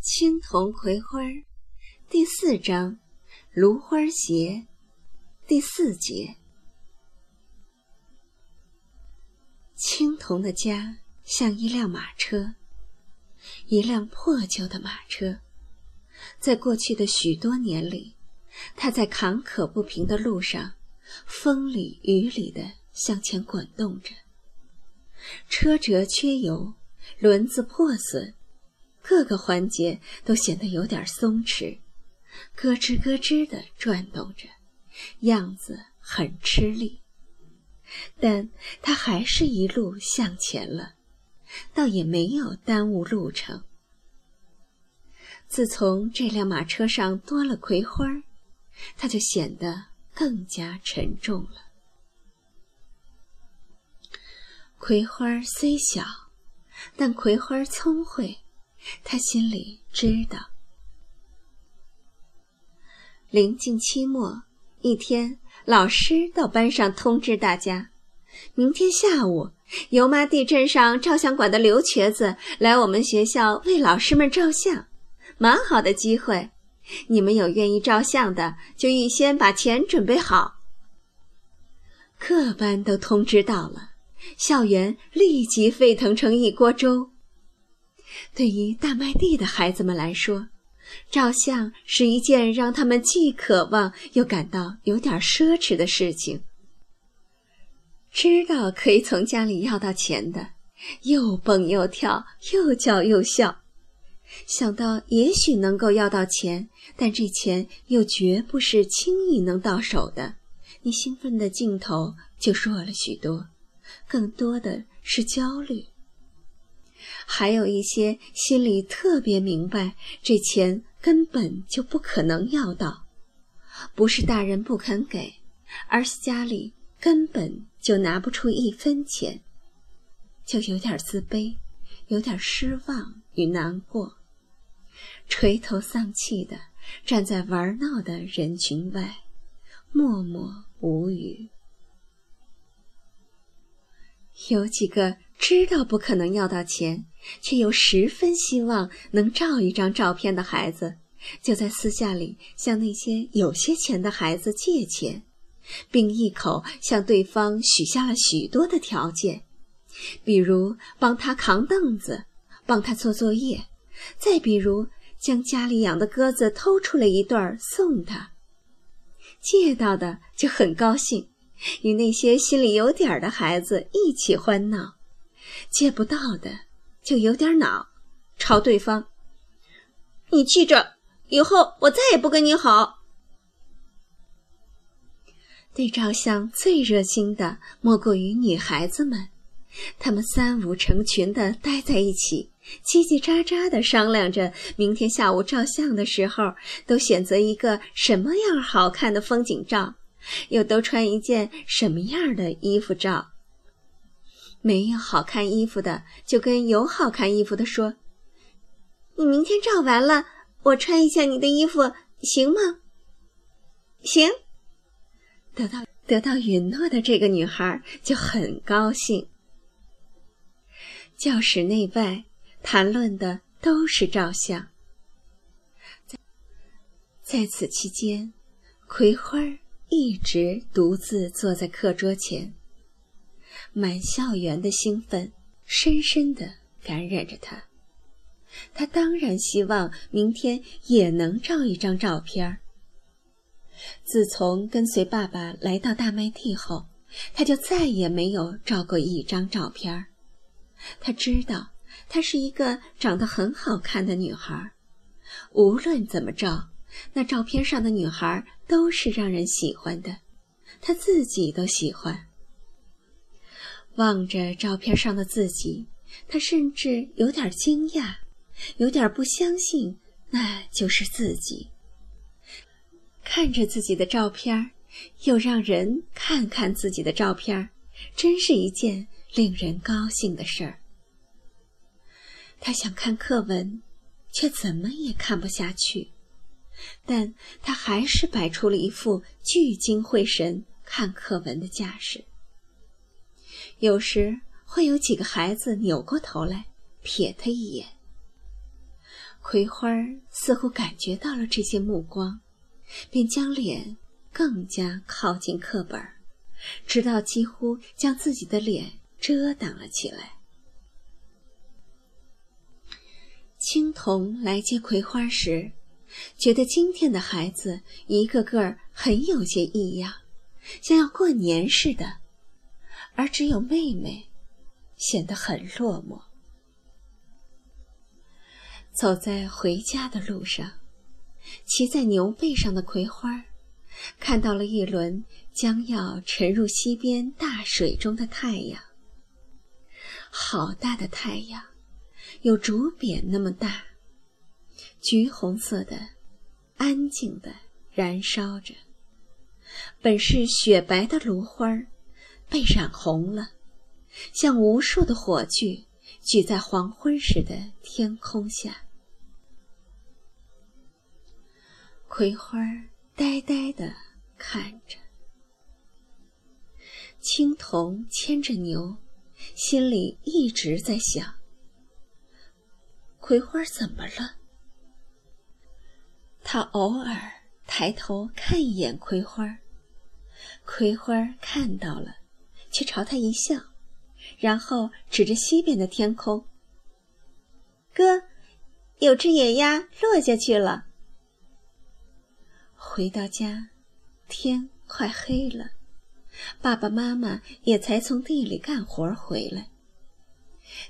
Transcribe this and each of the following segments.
青铜葵花第四章：芦花鞋第四节。青铜的家像一辆马车，一辆破旧的马车。在过去的许多年里，它在坎坷不平的路上，风里雨里的向前滚动着。车辙缺油，轮子破损。各个环节都显得有点松弛，咯吱咯吱地转动着，样子很吃力。但他还是一路向前了，倒也没有耽误路程。自从这辆马车上多了葵花，他就显得更加沉重了。葵花虽小，但葵花聪慧。他心里知道。临近期末，一天，老师到班上通知大家：明天下午，油麻地镇上照相馆的刘瘸子来我们学校为老师们照相，蛮好的机会。你们有愿意照相的，就预先把钱准备好。各班都通知到了，校园立即沸腾成一锅粥。对于大麦地的孩子们来说，照相是一件让他们既渴望又感到有点奢侈的事情。知道可以从家里要到钱的，又蹦又跳，又叫又笑；想到也许能够要到钱，但这钱又绝不是轻易能到手的，你兴奋的劲头就弱了许多，更多的是焦虑。还有一些心里特别明白，这钱根本就不可能要到，不是大人不肯给，而是家里根本就拿不出一分钱，就有点自卑，有点失望与难过，垂头丧气的站在玩闹的人群外，默默无语。有几个。知道不可能要到钱，却又十分希望能照一张照片的孩子，就在私下里向那些有些钱的孩子借钱，并一口向对方许下了许多的条件，比如帮他扛凳子，帮他做作业，再比如将家里养的鸽子偷出来一对送他。借到的就很高兴，与那些心里有点的孩子一起欢闹。借不到的，就有点恼，朝对方：“你记着，以后我再也不跟你好。”对照相最热心的，莫过于女孩子们，她们三五成群的待在一起，叽叽喳喳的商量着明天下午照相的时候，都选择一个什么样好看的风景照，又都穿一件什么样的衣服照。没有好看衣服的，就跟有好看衣服的说：“你明天照完了，我穿一下你的衣服，行吗？”“行。”得到得到允诺的这个女孩就很高兴。教室内外谈论的都是照相。在在此期间，葵花一直独自坐在课桌前。满校园的兴奋深深地感染着他，他当然希望明天也能照一张照片。自从跟随爸爸来到大麦地后，他就再也没有照过一张照片。他知道，她是一个长得很好看的女孩，无论怎么照，那照片上的女孩都是让人喜欢的，他自己都喜欢。望着照片上的自己，他甚至有点惊讶，有点不相信那就是自己。看着自己的照片，又让人看看自己的照片，真是一件令人高兴的事儿。他想看课文，却怎么也看不下去，但他还是摆出了一副聚精会神看课文的架势。有时会有几个孩子扭过头来瞥他一眼。葵花似乎感觉到了这些目光，便将脸更加靠近课本，直到几乎将自己的脸遮挡了起来。青铜来接葵花时，觉得今天的孩子一个个很有些异样，像要过年似的，而只有妹妹显得很落寞。走在回家的路上，骑在牛背上的葵花，看到了一轮将要沉入西边大水中的太阳。好大的太阳，有竹匾那么大，橘红色的，安静的燃烧着。本是雪白的芦花，被染红了，像无数的火炬举在黄昏时的天空下。葵花呆呆地看着，青铜牵着牛，心里一直在想：葵花怎么了？他偶尔抬头看一眼葵花，葵花看到了，却朝他一笑，然后指着西边的天空：“哥，有只野鸭落下去了。”回到家，天快黑了，爸爸妈妈也才从地里干活回来。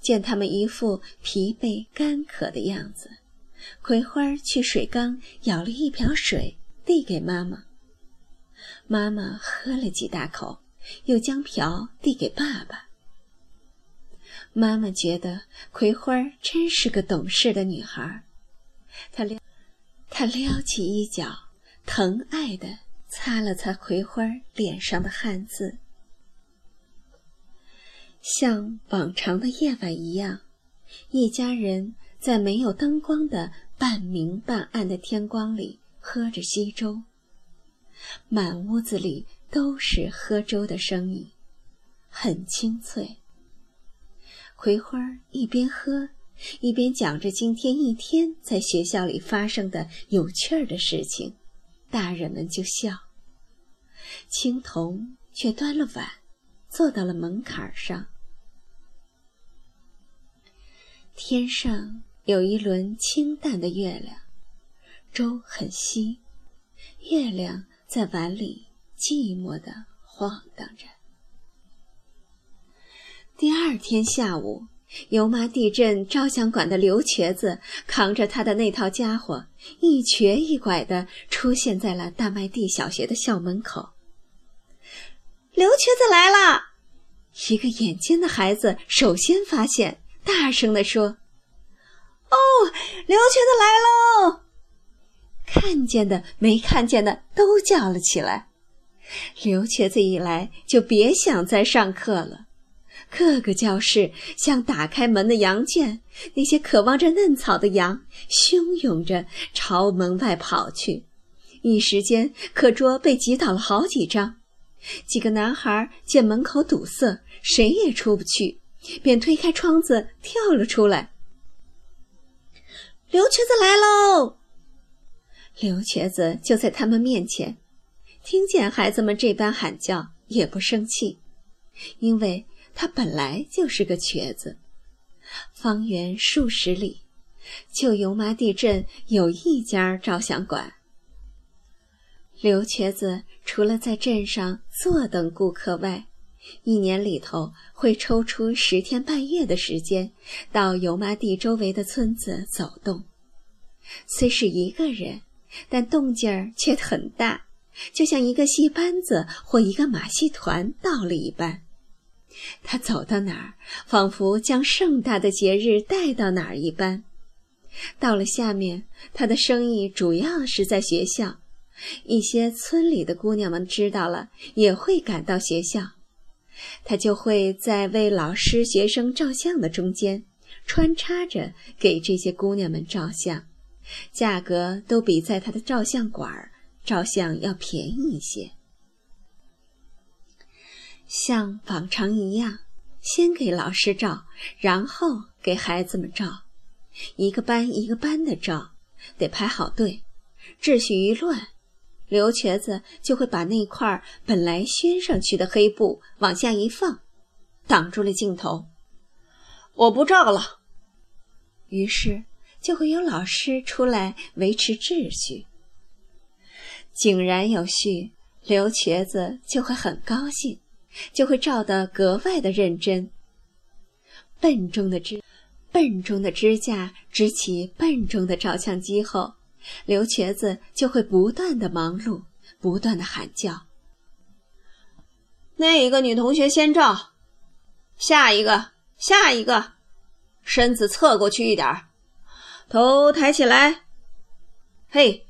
见他们一副疲惫干渴的样子，葵花去水缸舀了一瓢水递给妈妈。妈妈喝了几大口，又将瓢递给爸爸。妈妈觉得葵花真是个懂事的女孩，她撩，她撩起衣角。疼爱地擦了擦葵花脸上的汗渍，像往常的夜晚一样，一家人在没有灯光的半明半暗的天光里喝着稀粥。满屋子里都是喝粥的声音，很清脆。葵花一边喝，一边讲着今天一天在学校里发生的有趣儿的事情。大人们就笑，青铜却端了碗，坐到了门槛上。天上有一轮清淡的月亮，粥很稀，月亮在碗里寂寞的晃荡着。第二天下午。油麻地镇照相馆的刘瘸子扛着他的那套家伙，一瘸一拐地出现在了大麦地小学的校门口。刘瘸子来了！一个眼尖的孩子首先发现，大声地说：“哦，刘瘸子来喽！”看见的、没看见的都叫了起来。刘瘸子一来，就别想再上课了。各个教室像打开门的羊圈，那些渴望着嫩草的羊汹涌着朝门外跑去。一时间，课桌被挤倒了好几张。几个男孩见门口堵塞，谁也出不去，便推开窗子跳了出来。刘瘸子来喽！刘瘸子就在他们面前，听见孩子们这般喊叫，也不生气，因为。他本来就是个瘸子，方圆数十里，就油麻地镇有一家照相馆。刘瘸子除了在镇上坐等顾客外，一年里头会抽出十天半月的时间，到油麻地周围的村子走动。虽是一个人，但动静儿却很大，就像一个戏班子或一个马戏团到了一般。他走到哪儿，仿佛将盛大的节日带到哪儿一般。到了下面，他的生意主要是在学校。一些村里的姑娘们知道了，也会赶到学校。他就会在为老师、学生照相的中间，穿插着给这些姑娘们照相，价格都比在他的照相馆照相要便宜一些。像往常一样，先给老师照，然后给孩子们照。一个班一个班的照，得排好队。秩序一乱，刘瘸子就会把那块本来宣上去的黑布往下一放，挡住了镜头。我不照了。于是就会有老师出来维持秩序。井然有序，刘瘸子就会很高兴，就会照得格外的认真。笨重的支，笨重的支架支起笨重的照相机后，刘瘸子就会不断的忙碌，不断的喊叫。那一个女同学先照，下一个，下一个，身子侧过去一点儿头抬起来。嘿，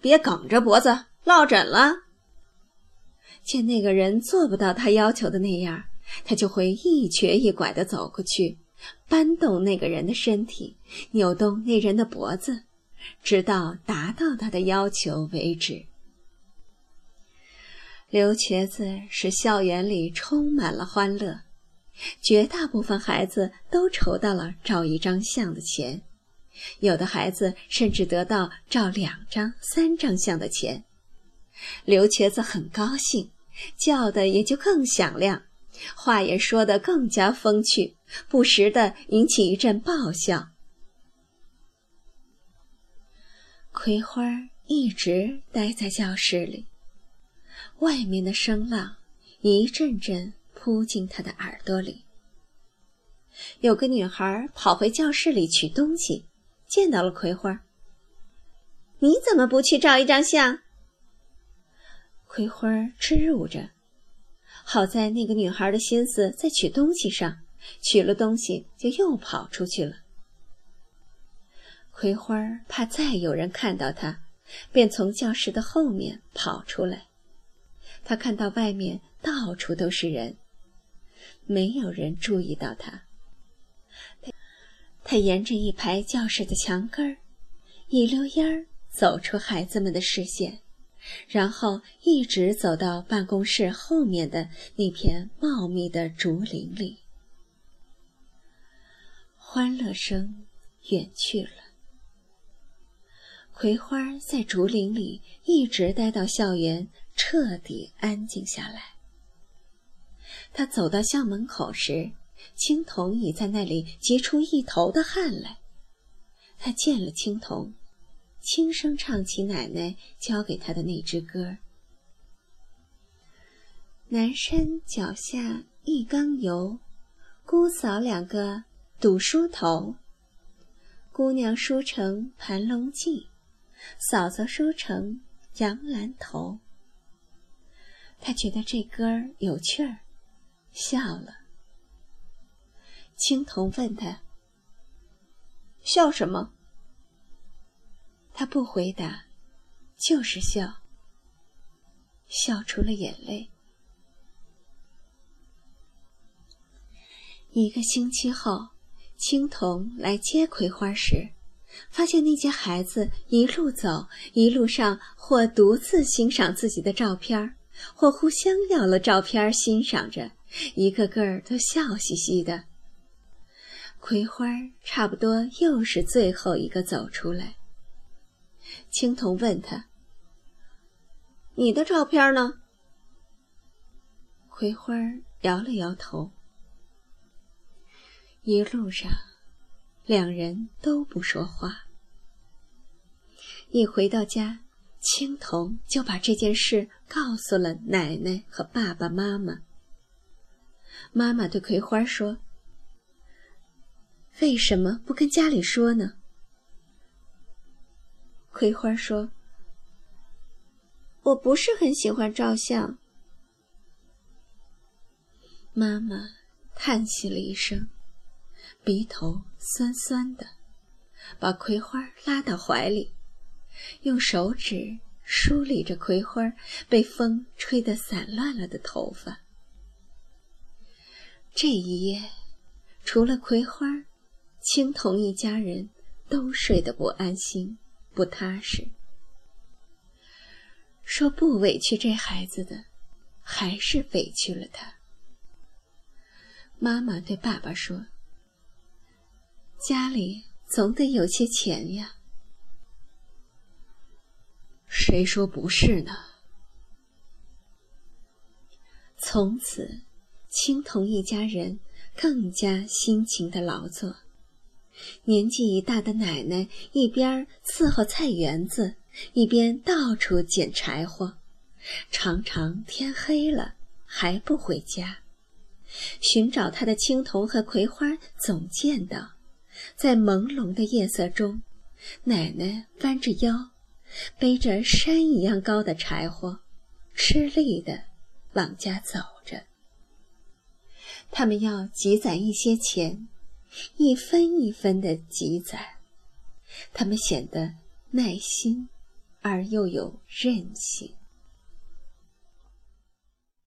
别梗着脖子。落枕了。见那个人做不到他要求的那样，他就会一瘸一拐地走过去，搬动那个人的身体，扭动那人的脖子，直到达到他的要求为止。刘瘸子使校园里充满了欢乐，绝大部分孩子都筹到了照一张相的钱，有的孩子甚至得到照两张、三张相的钱。刘瘸子很高兴，叫的也就更响亮，话也说得更加风趣，不时的引起一阵爆笑。葵花一直待在教室里，外面的声浪一阵阵扑进他的耳朵里。有个女孩跑回教室里取东西，见到了葵花。你怎么不去照一张相？葵花支吾着，好在那个女孩的心思在取东西上，取了东西就又跑出去了。葵花怕再有人看到她，便从教室的后面跑出来。她看到外面到处都是人，没有人注意到她。她沿着一排教室的墙根儿，一溜烟儿走出孩子们的视线。然后一直走到办公室后面的那片茂密的竹林里，欢乐声远去了。葵花在竹林里一直待到校园彻底安静下来。他走到校门口时，青铜已在那里急出一头的汗来。他见了青铜。轻声唱起奶奶教给他的那支歌：“南山脚下一缸油，姑嫂两个赌梳头。姑娘梳成盘龙髻，嫂嫂梳成杨兰头。”他觉得这歌儿有趣儿，笑了。青铜问他：“笑什么？”他不回答，就是笑，笑出了眼泪。一个星期后，青铜来接葵花时，发现那些孩子一路走，一路上或独自欣赏自己的照片，或互相要了照片欣赏着，一个个都笑嘻嘻的。葵花差不多又是最后一个走出来。青铜问他：“你的照片呢？”葵花摇了摇头。一路上，两人都不说话。一回到家，青铜就把这件事告诉了奶奶和爸爸妈妈。妈妈对葵花说：“为什么不跟家里说呢？”葵花说：“我不是很喜欢照相。”妈妈叹息了一声，鼻头酸酸的，把葵花拉到怀里，用手指梳理着葵花被风吹得散乱了的头发。这一夜，除了葵花，青铜一家人都睡得不安心。不踏实。说不委屈这孩子的，还是委屈了他。妈妈对爸爸说：“家里总得有些钱呀。谁说不是呢？从此，青铜一家人更加辛勤的劳作。年纪已大的奶奶一边伺候菜园子，一边到处捡柴火，常常天黑了还不回家。寻找她的青铜和葵花总见到，在朦胧的夜色中，奶奶弯着腰，背着山一样高的柴火，吃力的往家走着。他们要积攒一些钱。一分一分的积攒，他们显得耐心而又有韧性。